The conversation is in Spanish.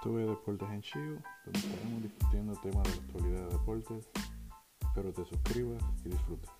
Esto es Deportes en Chivo, donde estaremos discutiendo temas de la actualidad de deportes. Espero te suscribas y disfrutes.